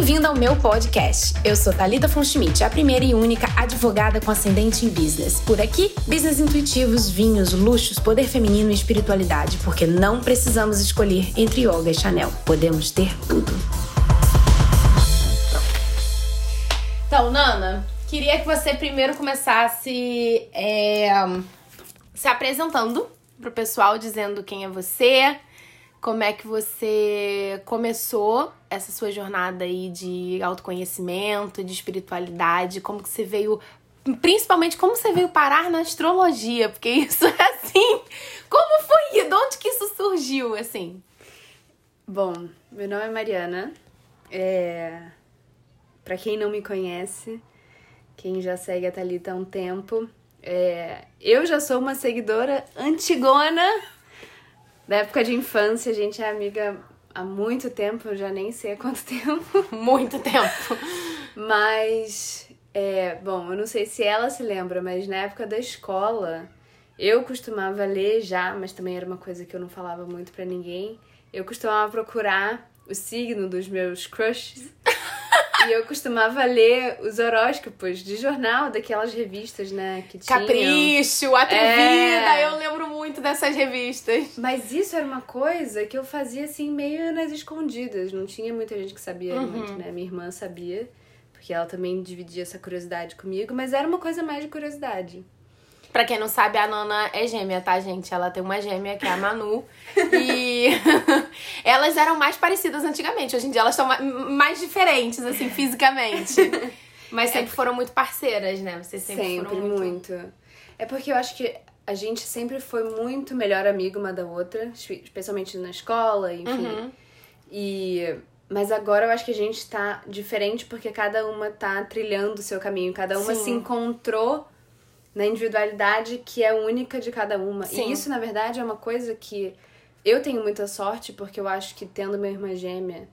Bem-vindo ao meu podcast. Eu sou Talita Fonschmidt, a primeira e única advogada com ascendente em business. Por aqui, business intuitivos, vinhos, luxos, poder feminino e espiritualidade, porque não precisamos escolher entre yoga e Chanel. Podemos ter tudo. Então, Nana, queria que você primeiro começasse é, se apresentando pro pessoal, dizendo quem é você, como é que você começou essa sua jornada aí de autoconhecimento, de espiritualidade, como que você veio, principalmente como você veio parar na astrologia, porque isso é assim, como foi, de onde que isso surgiu, assim? Bom, meu nome é Mariana, é... para quem não me conhece, quem já segue a Thalita há um tempo, é... eu já sou uma seguidora antigona da época de infância, a gente é amiga há muito tempo, eu já nem sei há quanto tempo. Muito tempo. Mas, é, bom, eu não sei se ela se lembra, mas na época da escola, eu costumava ler já, mas também era uma coisa que eu não falava muito para ninguém. Eu costumava procurar o signo dos meus crushes. E eu costumava ler os horóscopos de jornal, daquelas revistas, né? Que tinham. Capricho, Atrevida, é... eu lembro muito dessas revistas. Mas isso era uma coisa que eu fazia assim, meio nas escondidas. Não tinha muita gente que sabia uhum. muito, né? Minha irmã sabia, porque ela também dividia essa curiosidade comigo, mas era uma coisa mais de curiosidade. Pra quem não sabe, a Nana é gêmea, tá, gente? Ela tem uma gêmea, que é a Manu. e elas eram mais parecidas antigamente. Hoje em dia elas são mais diferentes, assim, fisicamente. Mas sempre é... foram muito parceiras, né? Vocês sempre, sempre foram muito... muito. É porque eu acho que a gente sempre foi muito melhor amiga uma da outra, especialmente na escola, enfim. Uhum. E mas agora eu acho que a gente tá diferente porque cada uma tá trilhando o seu caminho, cada uma Sim. se encontrou na individualidade que é única de cada uma. Sim. E isso, na verdade, é uma coisa que eu tenho muita sorte, porque eu acho que tendo minha irmã gêmea,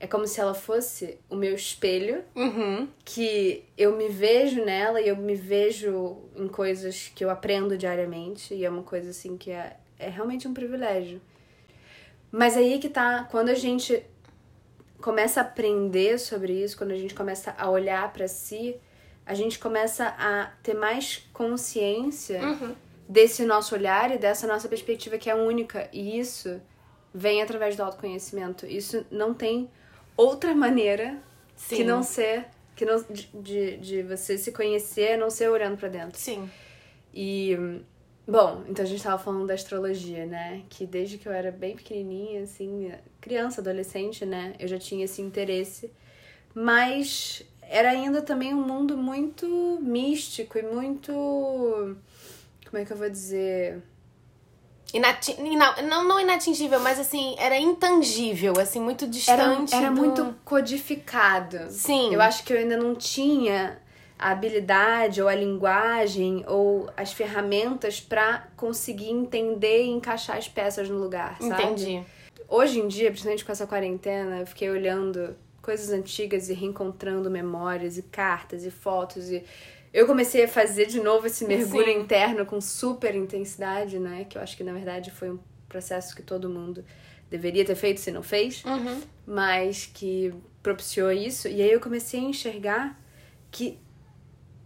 é como se ela fosse o meu espelho, uhum. que eu me vejo nela e eu me vejo em coisas que eu aprendo diariamente, e é uma coisa assim que é, é realmente um privilégio. Mas aí que tá, quando a gente começa a aprender sobre isso, quando a gente começa a olhar para si, a gente começa a ter mais consciência uhum. desse nosso olhar e dessa nossa perspectiva que é única. E isso vem através do autoconhecimento. Isso não tem outra maneira Sim. que não ser que não de, de, você se conhecer, não ser olhando para dentro. Sim. E bom, então a gente tava falando da astrologia, né? Que desde que eu era bem pequenininha, assim, criança, adolescente, né, eu já tinha esse interesse. Mas era ainda também um mundo muito místico e muito. Como é que eu vou dizer? Inati não, não inatingível, mas assim, era intangível, assim, muito distante. Era, era do... muito codificado. Sim. Eu acho que eu ainda não tinha a habilidade ou a linguagem ou as ferramentas para conseguir entender e encaixar as peças no lugar, sabe? Entendi. Hoje em dia, principalmente com essa quarentena, eu fiquei olhando coisas antigas e reencontrando memórias e cartas e fotos e eu comecei a fazer de novo esse mergulho Sim. interno com super intensidade, né? Que eu acho que na verdade foi um processo que todo mundo deveria ter feito se não fez, uhum. mas que propiciou isso. E aí eu comecei a enxergar que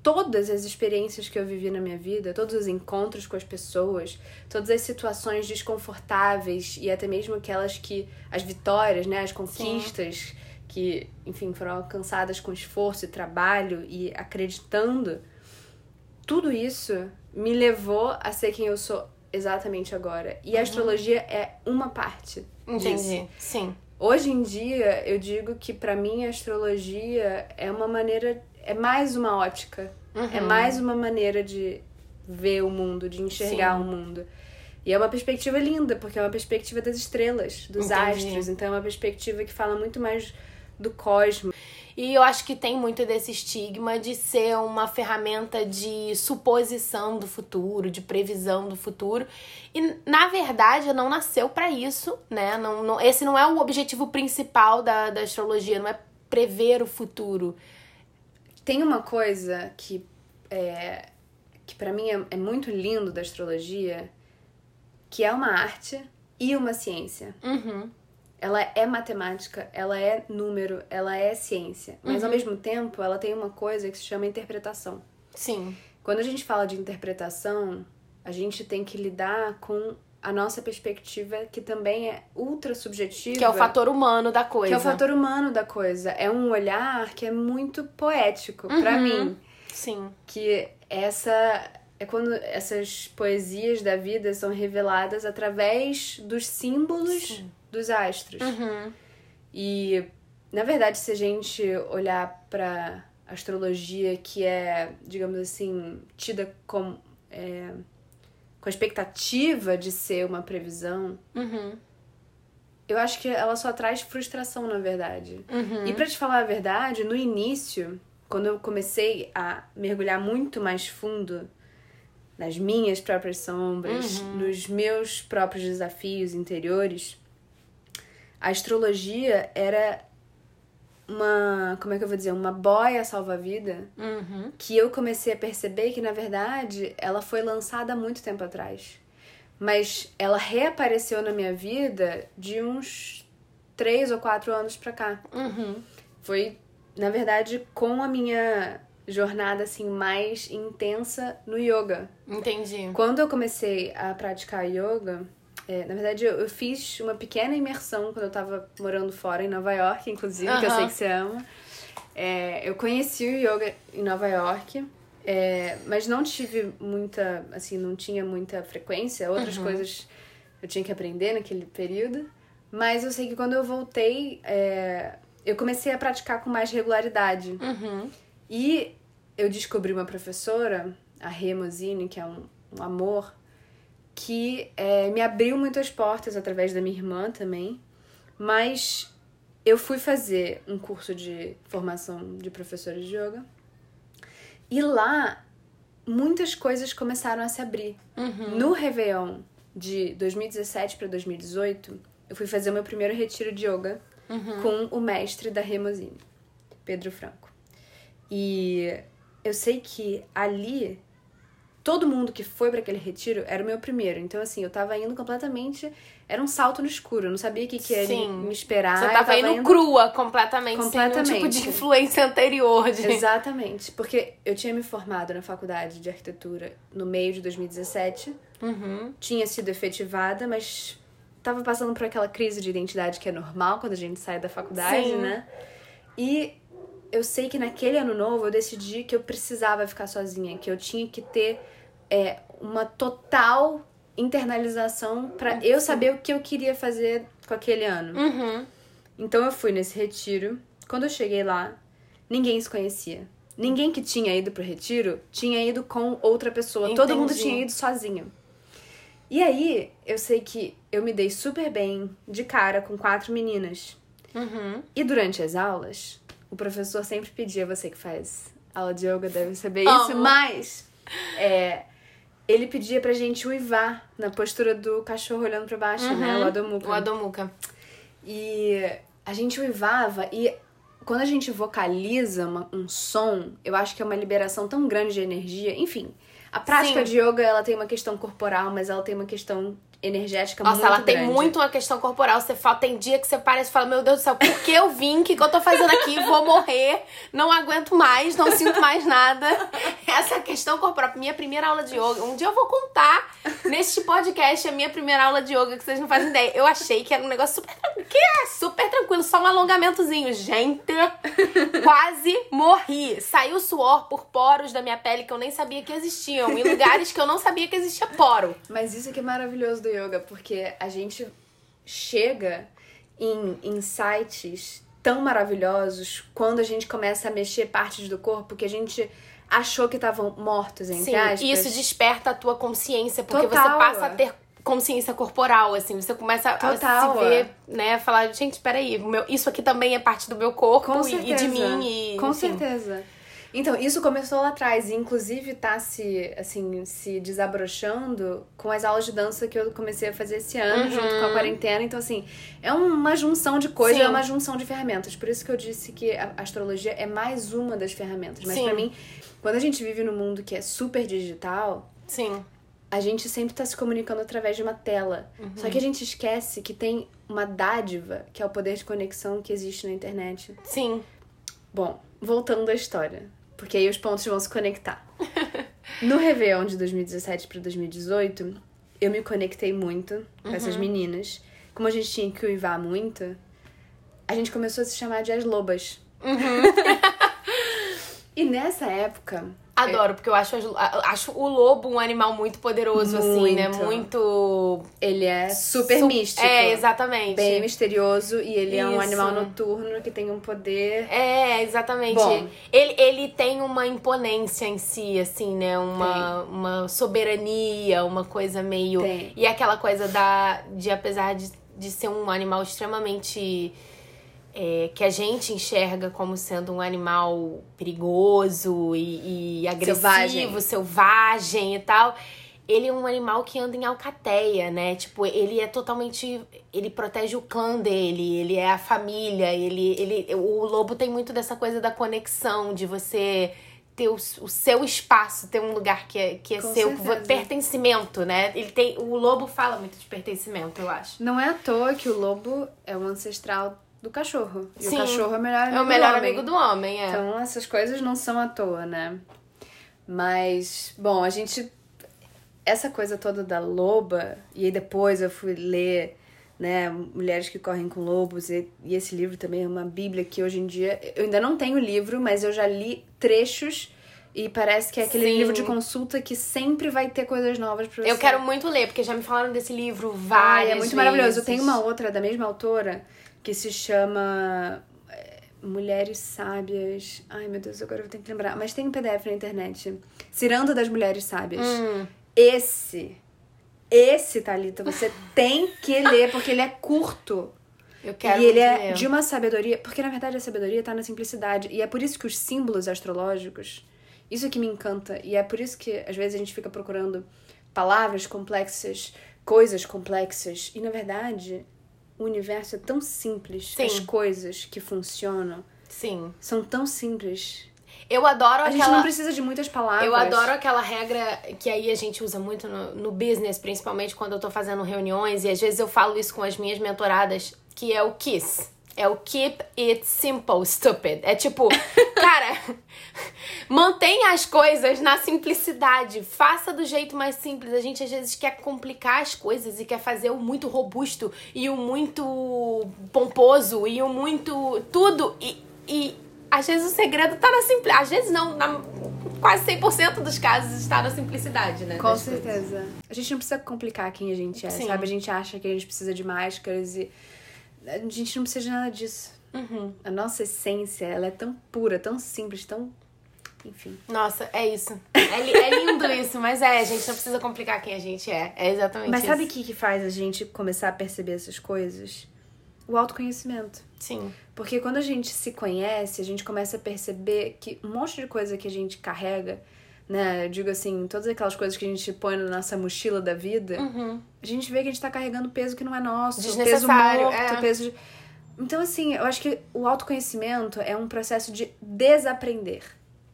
todas as experiências que eu vivi na minha vida, todos os encontros com as pessoas, todas as situações desconfortáveis e até mesmo aquelas que as vitórias, né, as conquistas Sim que, enfim, foram alcançadas com esforço e trabalho e acreditando, tudo isso me levou a ser quem eu sou exatamente agora. E a uhum. astrologia é uma parte Entendi. disso. Sim. Hoje em dia, eu digo que para mim a astrologia é uma maneira, é mais uma ótica, é uhum. é mais uma maneira de ver o mundo, de enxergar Sim. o mundo. E é uma perspectiva linda, porque é uma perspectiva das estrelas, dos Entendi. astros. Então é uma perspectiva que fala muito mais do cosmos. E eu acho que tem muito desse estigma de ser uma ferramenta de suposição do futuro, de previsão do futuro. E na verdade não nasceu para isso, né? Não, não, esse não é o objetivo principal da, da astrologia, não é prever o futuro. Tem uma coisa que é, que para mim é, é muito lindo da astrologia, que é uma arte e uma ciência. Uhum. Ela é matemática, ela é número, ela é ciência. Mas ao mesmo tempo, ela tem uma coisa que se chama interpretação. Sim. Quando a gente fala de interpretação, a gente tem que lidar com a nossa perspectiva, que também é ultra subjetiva. Que é o fator humano da coisa. Que é o fator humano da coisa. É um olhar que é muito poético pra Uhum. mim. Sim. Que essa. É quando essas poesias da vida são reveladas através dos símbolos dos astros. Uhum. E, na verdade, se a gente olhar pra astrologia, que é, digamos assim, tida como. é, com a expectativa de ser uma previsão, Uhum. eu acho que ela só traz frustração, na verdade. Uhum. E pra te falar a verdade, no início, quando eu comecei a mergulhar muito mais fundo nas minhas próprias sombras, nos meus próprios desafios interiores, a astrologia era uma, como é que eu vou dizer, uma boia salva-vida Uhum. que eu comecei a perceber que, na verdade, ela foi lançada há muito tempo atrás. Mas ela reapareceu na minha vida de uns três ou quatro anos pra cá. Uhum. Foi, na verdade, com a minha jornada assim mais intensa no yoga. Entendi. Quando eu comecei a praticar yoga, é, na verdade eu, eu fiz uma pequena imersão quando eu tava morando fora, em Nova York, inclusive, que eu sei que você ama. É, eu conheci o yoga em Nova York, é, mas não tive muita, assim, não tinha muita frequência. Outras coisas eu tinha que aprender naquele período. Mas eu sei que quando eu voltei, é, eu comecei a praticar com mais regularidade. Uhum. E eu descobri uma professora, a Rê Mosini, que é um, um amor, que é, me abriu muitas portas através da minha irmã também. Mas eu fui fazer um curso de formação de professora de yoga. E lá, muitas coisas começaram a se abrir. No Réveillon de 2017 para 2018, eu fui fazer o meu primeiro retiro de yoga com o mestre da Remosine, Pedro Franco. E eu sei que ali todo mundo que foi para aquele retiro era o meu primeiro. Então, assim, eu tava indo completamente. Era um salto no escuro. Eu não sabia o que, que ia me esperar. Você eu tava indo crua completamente, sem nenhum tipo Completamente. de influência anterior. De... Exatamente. Porque eu tinha me formado na faculdade de arquitetura no meio de 2017. Uhum. Tinha sido efetivada, mas tava passando por aquela crise de identidade que é normal quando a gente sai da faculdade, Sim. né? E eu sei que naquele ano novo eu decidi que eu precisava ficar sozinha, que eu tinha que ter é, uma total internalização pra eu saber o que eu queria fazer com aquele ano. Uhum. Então eu fui nesse retiro. Quando eu cheguei lá, ninguém se conhecia. Ninguém que tinha ido pro retiro tinha ido com outra pessoa. Todo mundo Entendi. tinha ido sozinho. E aí, eu sei que eu me dei super bem de cara com quatro meninas. Uhum. E durante as aulas, o professor sempre pedia, você que faz aula de yoga deve saber Amo. isso, mas é, ele pedia pra gente uivar na postura do cachorro olhando pra baixo, né? O Adho Mukha. O Adomuca. E a gente uivava e quando a gente vocaliza uma- um som, eu acho que é uma liberação tão grande de energia. Enfim, a prática Sim. de yoga, ela tem uma questão corporal, mas ela tem uma questão energética Nossa, muito ela tem grande. muito uma questão corporal. Você fala, tem dia que você parece e fala, meu Deus do céu, por que eu vim? O que, que eu tô fazendo aqui? Vou morrer, não aguento mais, não sinto mais nada. Essa questão corporal. Minha primeira aula de yoga. Um dia eu vou contar neste podcast a minha primeira aula de yoga, que vocês não fazem ideia. Eu achei que era um negócio super tranquilo. Que é super tranquilo, só um alongamentozinho. Gente, quase morri. Saiu suor por poros da minha pele que eu nem sabia que existiam. Em lugares que eu não sabia que existia poro. Mas isso que é maravilhoso do yoga, porque a gente chega em insights tão maravilhosos quando a gente começa a mexer partes do corpo que a gente achou que estavam mortos, entre Sim, aspas. e isso desperta a tua consciência, porque Total. você passa a ter consciência corporal, assim, você começa Total, a se ver, né, falar, gente, peraí, meu, isso aqui também é parte do meu corpo e, e de mim e Com enfim. certeza. Então, isso começou lá atrás, e inclusive tá se, assim, se desabrochando com as aulas de dança que eu comecei a fazer esse ano, junto com a quarentena. Então, assim, é uma junção de coisas, é uma junção de ferramentas. Por isso que eu disse que a astrologia é mais uma das ferramentas. Mas pra mim, quando a gente vive num mundo que é super digital, Sim. a gente sempre tá se comunicando através de uma tela. Só que a gente esquece que tem uma dádiva, que é o poder de conexão que existe na internet. Sim. Bom, voltando à história, porque aí os pontos vão se conectar. No Réveillon de 2017 para 2018, eu me conectei muito com essas meninas. Como a gente tinha que uivar muito, a gente começou a se chamar de as lobas. e nessa época, Adoro, porque eu acho, acho o lobo um animal muito poderoso, assim, né? Muito. Muito. ele é super su- místico. É, exatamente. Bem misterioso e ele é um Isso. animal noturno que tem um poder. É, exatamente. Bom. Ele, ele tem uma imponência em si, assim, né? Uma, uma soberania, uma coisa meio. Tem. E aquela coisa da. de apesar de, de ser um animal extremamente. É, que a gente enxerga como sendo um animal perigoso e, e agressivo, Selvagem. selvagem e tal. Ele é um animal que anda em alcateia, né? Tipo, ele é totalmente. Ele protege o clã dele, ele é a família, ele. ele o lobo tem muito dessa coisa da conexão, de você ter o, o seu espaço, ter um lugar que é, que é Com seu, certeza. pertencimento, né? Ele tem. O lobo fala muito de pertencimento, eu acho. Não é à toa que o lobo é o ancestral do cachorro. E Sim. o cachorro é o melhor amigo É o melhor do homem. amigo do homem, é. Então essas coisas não são à toa, né? Mas, bom, a gente. Essa coisa toda da loba, e aí depois eu fui ler, né, Mulheres que Correm com Lobos, e, e esse livro também é uma bíblia que hoje em dia. Eu ainda não tenho o livro, mas eu já li trechos. E parece que é aquele Sim. livro de consulta que sempre vai ter coisas novas pra você. Eu quero muito ler, porque já me falaram desse livro Ai, várias é muito vezes. maravilhoso. Tem uma outra da mesma autora que se chama é, Mulheres Sábias. Ai, meu Deus, agora eu ter que lembrar. Mas tem um PDF na internet. Ciranda das Mulheres Sábias. Hum. Esse, esse, Thalita, você tem que ler, porque ele é curto. Eu quero e ele é ler. de uma sabedoria. Porque na verdade a sabedoria tá na simplicidade. E é por isso que os símbolos astrológicos. Isso que me encanta. E é por isso que às vezes a gente fica procurando palavras complexas, coisas complexas. E na verdade, o universo é tão simples. Sim. As coisas que funcionam Sim. são tão simples. Eu adoro A gente aquela. não precisa de muitas palavras. Eu adoro aquela regra que aí a gente usa muito no, no business, principalmente quando eu tô fazendo reuniões, e às vezes eu falo isso com as minhas mentoradas, que é o KISS. É o Keep It Simple, Stupid. É tipo, cara, mantenha as coisas na simplicidade. Faça do jeito mais simples. A gente às vezes quer complicar as coisas e quer fazer o muito robusto e o muito pomposo e o muito tudo. E, e às vezes o segredo tá na simplicidade. Às vezes não, na quase 100% dos casos está na simplicidade, né? Com das coisas. certeza. A gente não precisa complicar quem a gente é, Sim. sabe? A gente acha que a gente precisa de máscaras e. A gente não precisa de nada disso. Uhum. A nossa essência, ela é tão pura, tão simples, tão. Enfim. Nossa, é isso. É, li- é lindo isso, mas é, a gente não precisa complicar quem a gente é. É exatamente Mas isso. sabe o que, que faz a gente começar a perceber essas coisas? O autoconhecimento. Sim. Porque quando a gente se conhece, a gente começa a perceber que um monte de coisa que a gente carrega, né? Eu digo assim, todas aquelas coisas que a gente põe na nossa mochila da vida, a gente vê que a gente tá carregando peso que não é nosso, peso Desnecessário, morto, é. peso de... Então, assim, eu acho que o autoconhecimento é um processo de desaprender.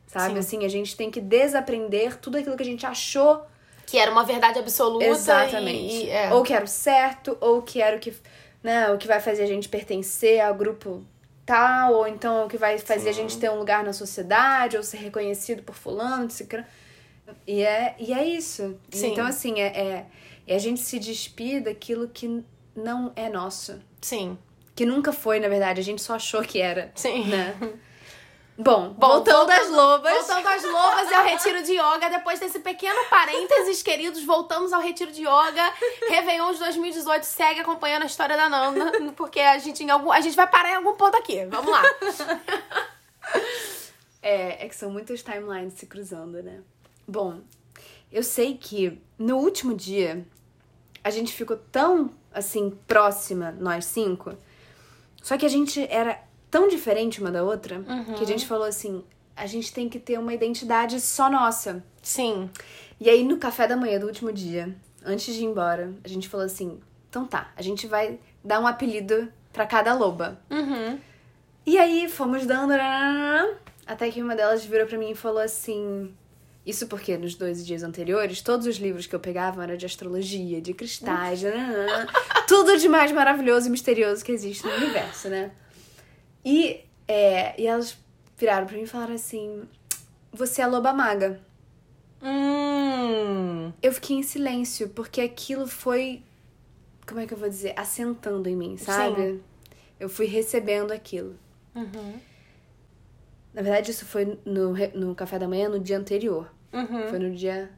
Sabe? Sim. Assim, a gente tem que desaprender tudo aquilo que a gente achou Que era uma verdade absoluta. Exatamente. E, e- é. Ou que era o certo, ou que era o que, né, o que vai fazer a gente pertencer ao grupo tal, ou então o que vai fazer a gente ter um lugar na sociedade, ou ser reconhecido por fulano, cicrano. E é, e é isso. Sim. Então, assim, é, é, é a gente se despir daquilo que não é nosso. Sim. Que nunca foi, na verdade. A gente só achou que era. Sim. Né? Bom, Bom, voltando às lobas. Voltando às lobas e ao retiro de yoga. Depois desse pequeno parênteses, queridos, voltamos ao retiro de yoga. Réveillon de 2018 segue acompanhando a história da Nanda, porque a gente, em algum, a gente vai parar em algum ponto aqui. Vamos lá. É, é que são muitas timelines se cruzando, né? Bom, eu sei que no último dia a gente ficou tão assim próxima, nós cinco, só que a gente era tão diferente uma da outra que a gente falou assim: a gente tem que ter uma identidade só nossa. Sim. E aí, no café da manhã do último dia, antes de ir embora, a gente falou assim: então tá, a gente vai dar um apelido pra cada loba. Uhum. E aí fomos dando. Até que uma delas virou pra mim e falou assim. Isso porque nos dois dias anteriores, todos os livros que eu pegava eram de astrologia, de cristais, tudo de mais maravilhoso e misterioso que existe no universo, né? E, é, e elas viraram pra mim e falaram assim: Você é loba maga. Hum. Eu fiquei em silêncio, porque aquilo foi. Como é que eu vou dizer? Assentando em mim, sabe? Eu fui recebendo aquilo. Uhum. Na verdade, isso foi no, no café da manhã no dia anterior. Uhum. Foi no dia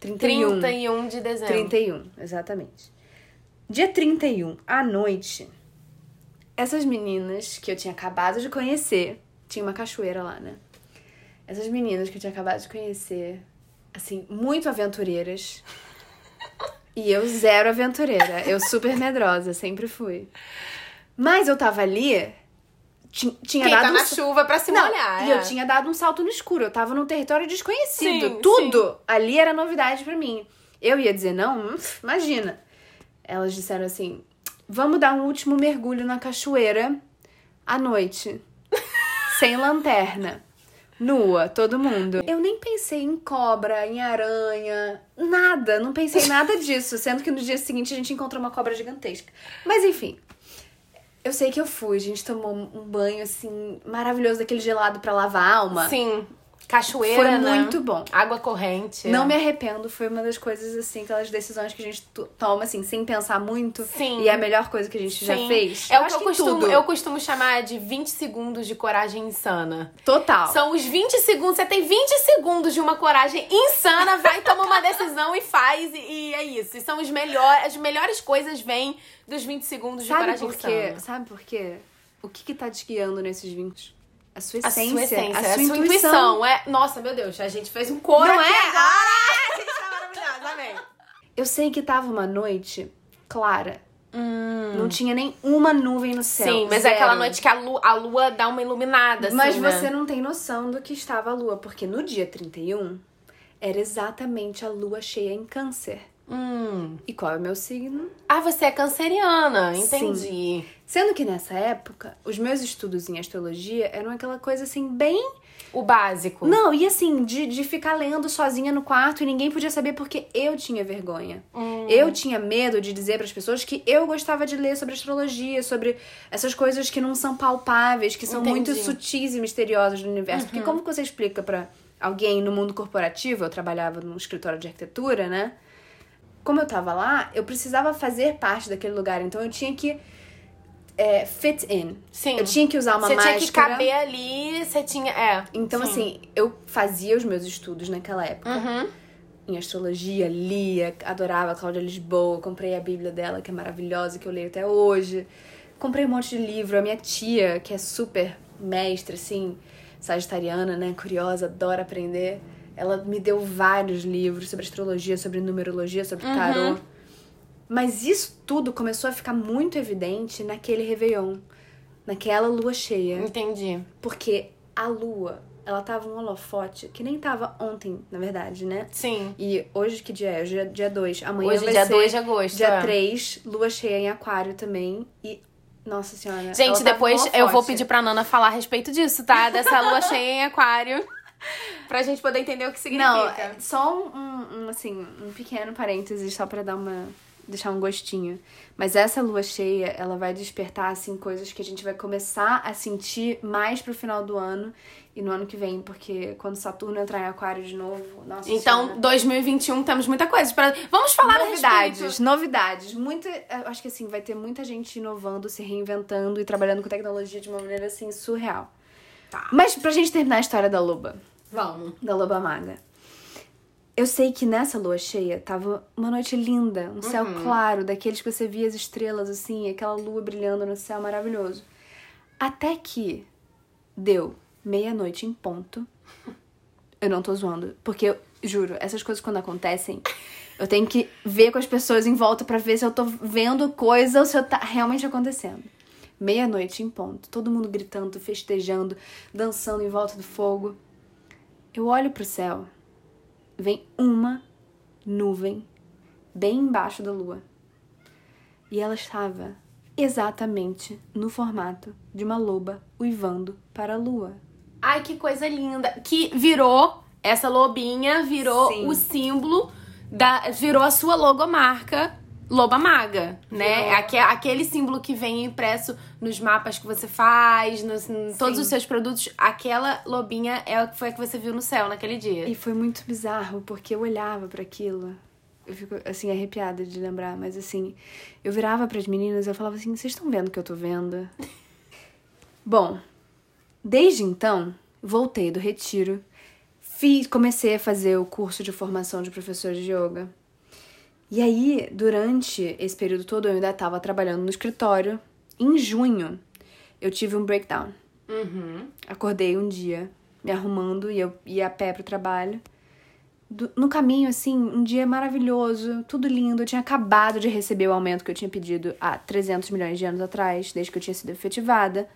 31. 31 de dezembro. 31, exatamente. Dia 31, à noite, essas meninas que eu tinha acabado de conhecer, tinha uma cachoeira lá, né? Essas meninas que eu tinha acabado de conhecer, assim, muito aventureiras. E eu zero aventureira. Eu super medrosa, sempre fui. Mas eu tava ali, ti- tinha Quem dado tá um na sa- chuva pra se não, molhar. e é. eu tinha dado um salto no escuro. Eu tava num território desconhecido. Sim, Tudo ali era novidade pra mim. Eu ia dizer não? Hum, imagina. Elas disseram assim: vamos dar um último mergulho na cachoeira à noite. sem lanterna. Nua, todo mundo. Eu nem pensei em cobra, em aranha, nada. Não pensei em nada disso. Sendo que no dia seguinte a gente encontrou uma cobra gigantesca. Mas enfim. Eu sei que eu fui, a gente tomou um banho assim maravilhoso, daquele gelado pra lavar a alma. Sim. Cachoeira, Foi né? muito bom. Água corrente. Não me arrependo, foi uma das coisas assim, aquelas decisões que a gente to- toma assim, sem pensar muito. Sim. E é a melhor coisa que a gente já Sim. fez. É o que eu costumo, tudo. eu costumo chamar de 20 segundos de coragem insana. Total. São os 20 segundos, você tem 20 segundos de uma coragem insana, vai tomar uma decisão e faz, e, e é isso. E são os melhores, as melhores coisas vêm dos 20 segundos de Sabe coragem por quê? insana. Sabe por quê? O que que tá te guiando nesses vinhos? A sua A essência. sua essência, a sua, intuição. intuição. É... Nossa, meu Deus, a gente fez um coro Não aqui é? agora. A gente tá maravilhosa, amém. Eu sei que tava uma noite clara. Não tinha nem uma nuvem no céu. Hum. Sim, mas é Zero. aquela noite que a lua, a lua dá uma iluminada, assim, Mas né? você não tem noção do que estava a lua, porque no dia 31 era exatamente a lua cheia em câncer. Hum. E qual é o meu signo? Ah, você é canceriana, Sim. entendi. Sendo que nessa época, os meus estudos em astrologia eram aquela coisa assim, bem. O básico. Não, e assim, de, de ficar lendo sozinha no quarto e ninguém podia saber porque eu tinha vergonha. Hum. Eu tinha medo de dizer para as pessoas que eu gostava de ler sobre astrologia, sobre essas coisas que não são palpáveis, que são muito Entendi. Uhum. sutis e misteriosas do universo. Porque como você explica pra alguém no mundo corporativo? Eu trabalhava num escritório de arquitetura, né? Como eu tava lá, eu precisava fazer parte daquele lugar, então eu tinha que é, fit in. Sim. Eu tinha que usar uma você máscara. tinha que caber ali, você tinha. É. Então, sim. assim, eu fazia os meus estudos naquela época. Uhum. Em astrologia, lia, adorava a Cláudia Lisboa, comprei a Bíblia dela, que é maravilhosa, que eu leio até hoje. Comprei um monte de livro. A minha tia, que é super mestre, assim, sagitariana, né, curiosa, adora aprender. Ela me deu vários livros sobre astrologia, sobre numerologia, sobre Uhum. tarô. Mas isso tudo começou a ficar muito evidente naquele Réveillon, naquela lua cheia. Entendi. Porque a lua, ela tava um holofote que nem tava ontem, na verdade, né? Sim. E hoje que dia é? Hoje é dia 2. Amanhã Hoje, vai dia ser 2 de agosto. dia é. 3, lua cheia em aquário também. E, nossa senhora. Gente, depois eu vou pedir pra Nana falar a respeito disso, tá? Dessa lua cheia em aquário. Pra gente poder entender o que significa. Não, é só um, um, assim, um pequeno parênteses só pra dar uma deixar um gostinho. Mas essa lua cheia, ela vai despertar assim coisas que a gente vai começar a sentir mais pro final do ano e no ano que vem, porque quando Saturno entrar em aquário de novo, nossa Então, Senhora. 2021 temos muita coisa para Vamos falar novidades, novidades. Muita, eu acho que assim, vai ter muita gente inovando, se reinventando e trabalhando com tecnologia de uma maneira assim surreal. Tá. Mas pra gente terminar a história da loba, Vamos. da loba maga. Eu sei que nessa lua cheia tava uma noite linda, um céu claro, daqueles que você via as estrelas assim, aquela lua brilhando no céu maravilhoso. Até que deu meia-noite em ponto. Eu não tô zoando, porque eu juro, essas coisas quando acontecem, eu tenho que ver com as pessoas em volta pra ver se eu tô vendo coisa ou se tá realmente acontecendo. Meia-noite em ponto, todo mundo gritando, festejando, dançando em volta do fogo. Eu olho pro céu, vem uma nuvem bem embaixo da lua. E ela estava exatamente no formato de uma loba uivando para a lua. Ai, que coisa linda. Que virou essa lobinha virou Sim. o símbolo da. virou a sua logomarca. Loba Maga, né? Virou. Aque- Aquele símbolo que vem impresso nos mapas que você faz, nos, em todos Sim. os seus produtos, aquela lobinha é o que foi a que você viu no céu naquele dia. E foi muito bizarro, porque eu olhava pra aquilo. Eu fico, assim, arrepiada de lembrar, mas assim, eu virava pras meninas e eu falava assim: vocês estão vendo o que eu tô vendo? Bom, desde então, voltei do retiro, fiz, comecei a fazer o curso de formação de professor de yoga. E aí, durante esse período todo, eu ainda estava trabalhando no escritório. Em junho, eu tive um breakdown. Uhum. Acordei um dia, me arrumando, e eu ia a pé pro trabalho. Do- no caminho, assim, um dia maravilhoso, tudo lindo. Eu tinha acabado de receber o aumento que eu tinha pedido há 300 milhões de anos atrás, desde que eu tinha sido efetivada.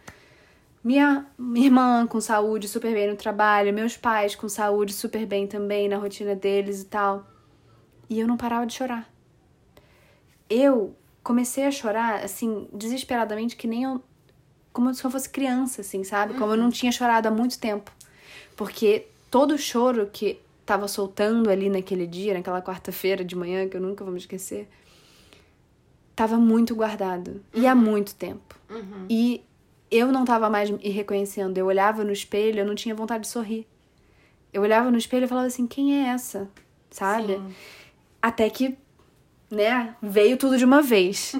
Minha, minha irmã com saúde super bem no trabalho, meus pais com saúde super bem também na rotina deles e tal. E eu não parava de chorar. Eu comecei a chorar, assim, desesperadamente, que nem eu como se eu fosse criança, assim, sabe? Como eu não tinha chorado há muito tempo. Porque todo o choro que tava soltando ali naquele dia, naquela quarta-feira de manhã, que eu nunca vou me esquecer, tava muito guardado. E há muito tempo. E eu não tava mais me reconhecendo. Eu olhava no espelho, eu não tinha vontade de sorrir. Eu olhava no espelho e falava assim, quem é essa? Sabe? Sim. Até que, né, veio tudo de uma vez.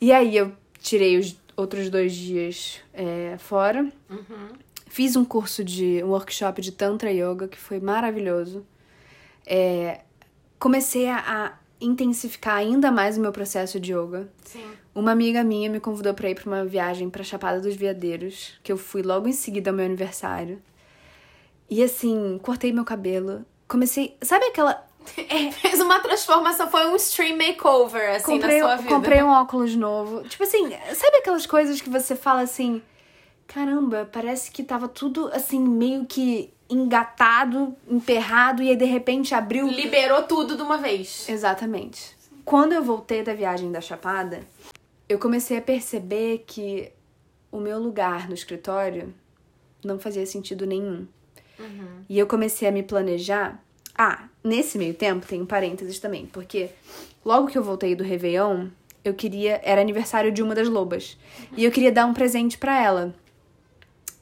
e aí eu tirei os outros dois dias é, fora. Fiz um curso de um workshop de Tantra Yoga que foi maravilhoso. É, comecei a, intensificar ainda mais o meu processo de yoga. Sim. Uma amiga minha me convidou pra ir pra uma viagem pra Chapada dos Veadeiros, que eu fui logo em seguida ao meu aniversário. E assim, cortei meu cabelo. Comecei. Sabe aquela. Fez uma transformação, foi um stream makeover, assim, comprei, na sua vida. comprei um óculos novo. Tipo assim, sabe aquelas coisas que você fala assim: caramba, parece que tava tudo assim, meio que engatado, emperrado, e aí de repente abriu. Liberou tudo de uma vez. Exatamente. Quando eu voltei da viagem da Chapada, eu comecei a perceber que o meu lugar no escritório não fazia sentido nenhum. E eu comecei a me planejar. Ah, nesse meio tempo tem um parênteses também, porque logo que eu voltei do Réveillon, eu queria. Era aniversário de uma das lobas. E eu queria dar um presente pra ela.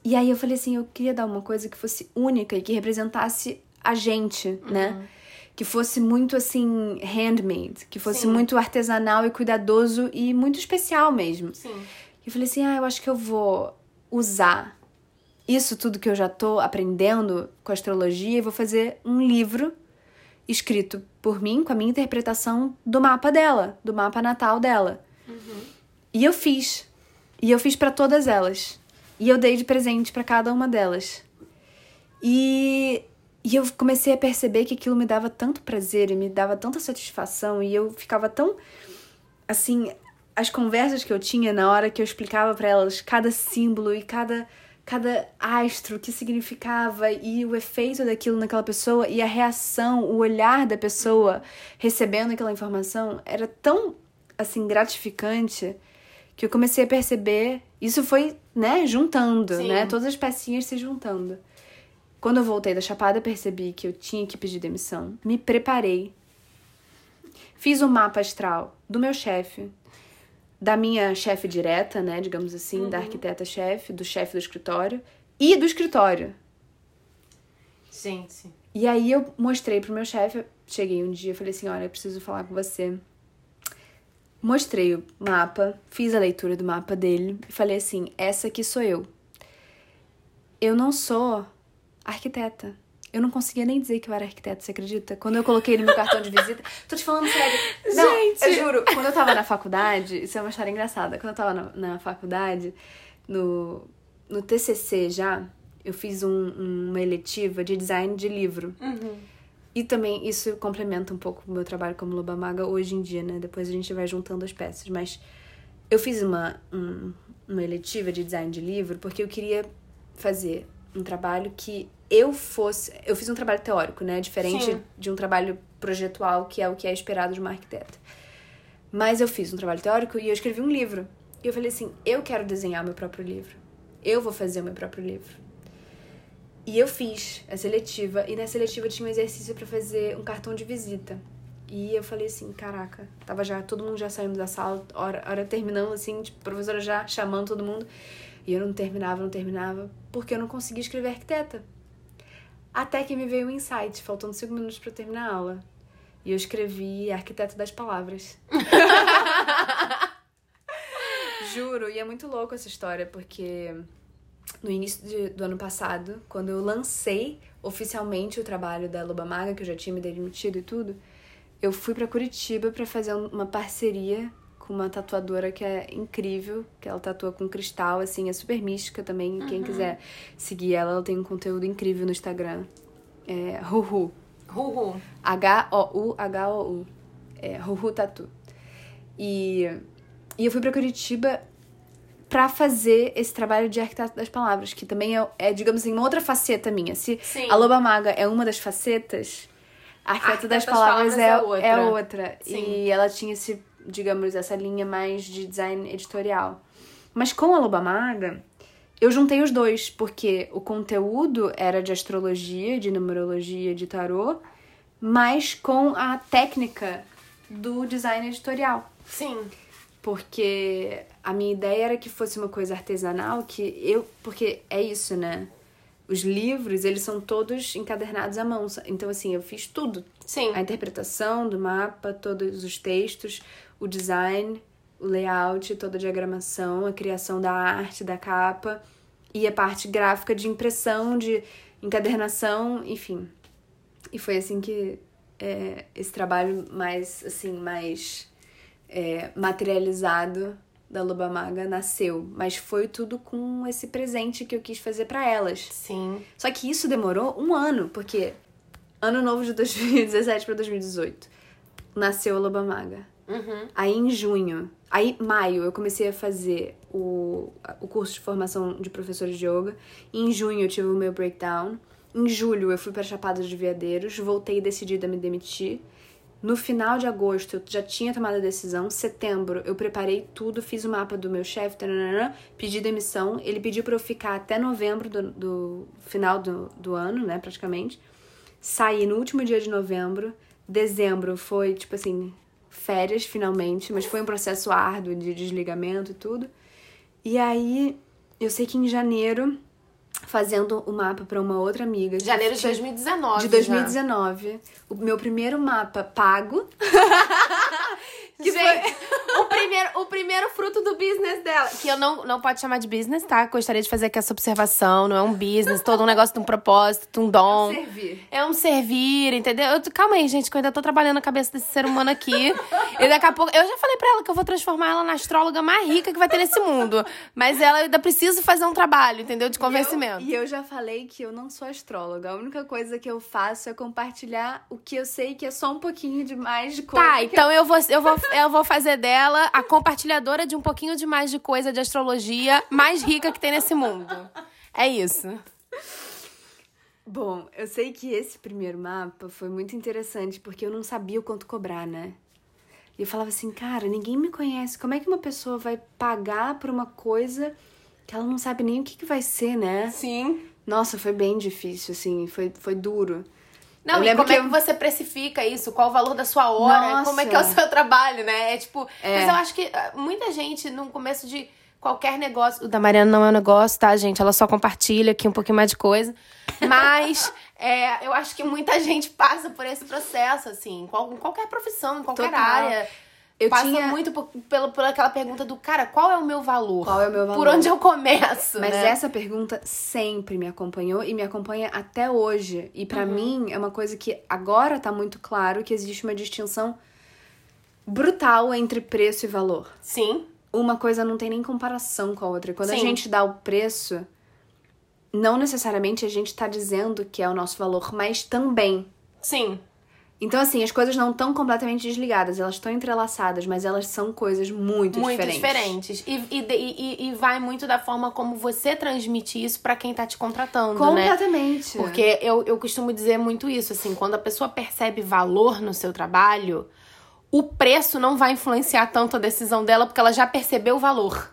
E aí eu falei assim, eu queria dar uma coisa que fosse única e que representasse a gente, né? Que fosse muito assim, handmade, que fosse Sim. muito artesanal e cuidadoso e muito especial mesmo. Sim. E eu falei assim, ah, eu acho que eu vou usar isso tudo que eu já tô aprendendo com astrologia e vou fazer um livro escrito por mim, com a minha interpretação do mapa dela, do mapa natal dela. E eu fiz. E eu fiz pra todas elas. E eu dei de presente pra cada uma delas. E, e eu comecei a perceber que aquilo me dava tanto prazer e me dava tanta satisfação e eu ficava tão assim, as conversas que eu tinha na hora que eu explicava pra elas cada símbolo e cada cada astro que significava e o efeito daquilo naquela pessoa e a reação, o olhar da pessoa recebendo aquela informação era tão assim gratificante que eu comecei a perceber, isso foi, né, juntando, Sim. né, todas as pecinhas se juntando. Quando eu voltei da Chapada, percebi que eu tinha que pedir demissão. Me preparei. Fiz o mapa astral do meu chefe, da minha chefe direta, né, digamos assim, da arquiteta-chefe, do chefe do escritório e do escritório. Gente. E aí eu mostrei pro meu chefe, cheguei um dia e falei assim, olha, eu preciso falar com você. Mostrei o mapa, fiz a leitura do mapa dele e falei assim, essa aqui sou eu. Eu não sou arquiteta. Eu não conseguia nem dizer que eu era arquiteta, você acredita? Quando eu coloquei no meu cartão de visita. Tô te falando sério. Não, Gente. eu juro, quando eu tava na faculdade, isso é uma história engraçada. Quando eu tava na, na faculdade, no, no TCC já, eu fiz um- uma eletiva de design de livro. E também isso complementa um pouco o meu trabalho como Loba Maga hoje em dia, né? Depois a gente vai juntando as peças. Mas eu fiz uma, um- uma eletiva de design de livro porque eu queria fazer um trabalho que eu fosse. Eu fiz um trabalho teórico, né? Diferente Sim. de um trabalho projetual, que é o que é esperado de uma arquiteta. Mas eu fiz um trabalho teórico e eu escrevi um livro. E eu falei assim: eu quero desenhar meu próprio livro. Eu vou fazer o meu próprio livro. E eu fiz a seletiva, e na seletiva tinha um exercício para fazer um cartão de visita. E eu falei assim, caraca, tava já todo mundo já saindo da sala, hora, hora terminando assim, tipo, professora já chamando todo mundo. E eu não terminava, não terminava, porque eu não conseguia escrever arquiteta. Até que me veio um insight, faltando cinco minutos para terminar a aula. E eu escrevi Arquiteto das Palavras. Juro, e é muito louco essa história, porque no início de, do ano passado, quando eu lancei oficialmente o trabalho da Loba Maga, que eu já tinha me demitido e tudo, eu fui para Curitiba para fazer uma parceria com uma tatuadora que é incrível, que ela tatua com cristal, assim, é super mística também. Uhum. Quem quiser seguir ela, ela tem um conteúdo incrível no Instagram. É Ruhu. Ruhu. H-O-U, H-O-U. É Ruhu Tatu. E, e eu fui pra Curitiba para fazer esse trabalho de arquiteto das palavras, que também é, é digamos assim, uma outra faceta minha. Se Sim. a Loba Maga é uma das facetas, a arquiteto das, das palavras, palavras, é, é outra. É outra. E ela tinha esse digamos, essa linha mais de design editorial. Mas com a Loba Maga, eu juntei os dois, porque o conteúdo era de astrologia, de numerologia, de tarô, mas com a técnica do design editorial. Sim. Porque a minha ideia era que fosse uma coisa artesanal, que eu. Porque é isso, né? Os livros, eles são todos encadernados à mão. Então, assim, eu fiz tudo. Sim. A interpretação do mapa, todos os textos, o design, o layout, toda a diagramação, a criação da arte, da capa e a parte gráfica de impressão, de encadernação, enfim. E foi assim que é, esse trabalho mais, assim, mais é, materializado da Loba Maga nasceu, mas foi tudo com esse presente que eu quis fazer para elas. Sim. Só que isso demorou um ano, porque ano novo de 2017 para 2018 nasceu a Loba Maga. Uhum. Aí em junho, aí maio eu comecei a fazer o, o curso de formação de professores de yoga. Em junho eu tive o meu breakdown. Em julho eu fui para Chapada de Veadeiros, voltei decidida a me demitir. No final de agosto eu já tinha tomado a decisão. Setembro eu preparei tudo, fiz o mapa do meu chefe, pedi demissão. Ele pediu para eu ficar até novembro do, do final do, do ano, né, praticamente. Saí no último dia de novembro. Dezembro foi, tipo assim, férias finalmente, mas foi um processo árduo de desligamento e tudo. E aí, eu sei que em janeiro, fazendo o mapa para uma outra amiga. Janeiro de 2019. De 2019. Já. O meu primeiro mapa pago. que Gente, foi... o, primeiro, o primeiro fruto do business dela. Que eu não, não pode chamar de business, tá? Gostaria de fazer aqui essa observação. Não é um business, todo um negócio de um propósito, de um dom. É um servir. É um servir, entendeu? Eu, calma aí, gente, que eu ainda tô trabalhando a cabeça desse ser humano aqui. e daqui a pouco. Eu já falei pra ela que eu vou transformar ela na astróloga mais rica que vai ter nesse mundo. Mas ela ainda precisa fazer um trabalho, entendeu? De convencimento. E eu, e eu já falei que eu não sou astróloga. A única coisa que eu faço é compartilhar o que eu sei que é só um pouquinho de mais de coisa. Tá, então eu... eu vou, eu vou eu vou fazer dela a compartilhadora de um pouquinho de mais de coisa de astrologia mais rica que tem nesse mundo. É isso. Bom, eu sei que esse primeiro mapa foi muito interessante porque eu não sabia o quanto cobrar, né? E eu falava assim, cara, ninguém me conhece. Como é que uma pessoa vai pagar por uma coisa que ela não sabe nem o que, que vai ser, né? Sim. Nossa, foi bem difícil, assim, foi, foi duro. Não, e como é que é que você precifica isso? Qual o valor da sua hora? Nossa. Como é que é o seu trabalho, né? É tipo. É. Mas eu acho que ah, muita gente, no começo de qualquer negócio. O da Mariana não é um negócio, tá, gente? Ela só compartilha aqui um pouquinho mais de coisa. Mas é, eu acho que muita gente passa por esse processo, assim, em qualquer profissão, em qualquer Total. área. Eu Passa tinha... muito por, pelo, por aquela pergunta do cara, qual é o meu valor? Qual é o meu valor? Por onde eu começo? Mas né? essa pergunta sempre me acompanhou e me acompanha até hoje. E para uhum. mim é uma coisa que agora tá muito claro que existe uma distinção brutal entre preço e valor. Sim. Uma coisa não tem nem comparação com a outra. Quando Sim. a gente dá o preço, não necessariamente a gente tá dizendo que é o nosso valor, mas também. Sim. Então, assim, as coisas não estão completamente desligadas, elas estão entrelaçadas, mas elas são coisas muito, muito diferentes. diferentes. E, e, e, e, vai muito da forma como você transmite isso para quem tá te contratando, né? Completamente. né? Porque eu, eu costumo dizer muito isso, assim, quando a pessoa percebe valor no seu trabalho, o preço não vai influenciar tanto a decisão dela, porque ela já percebeu o valor.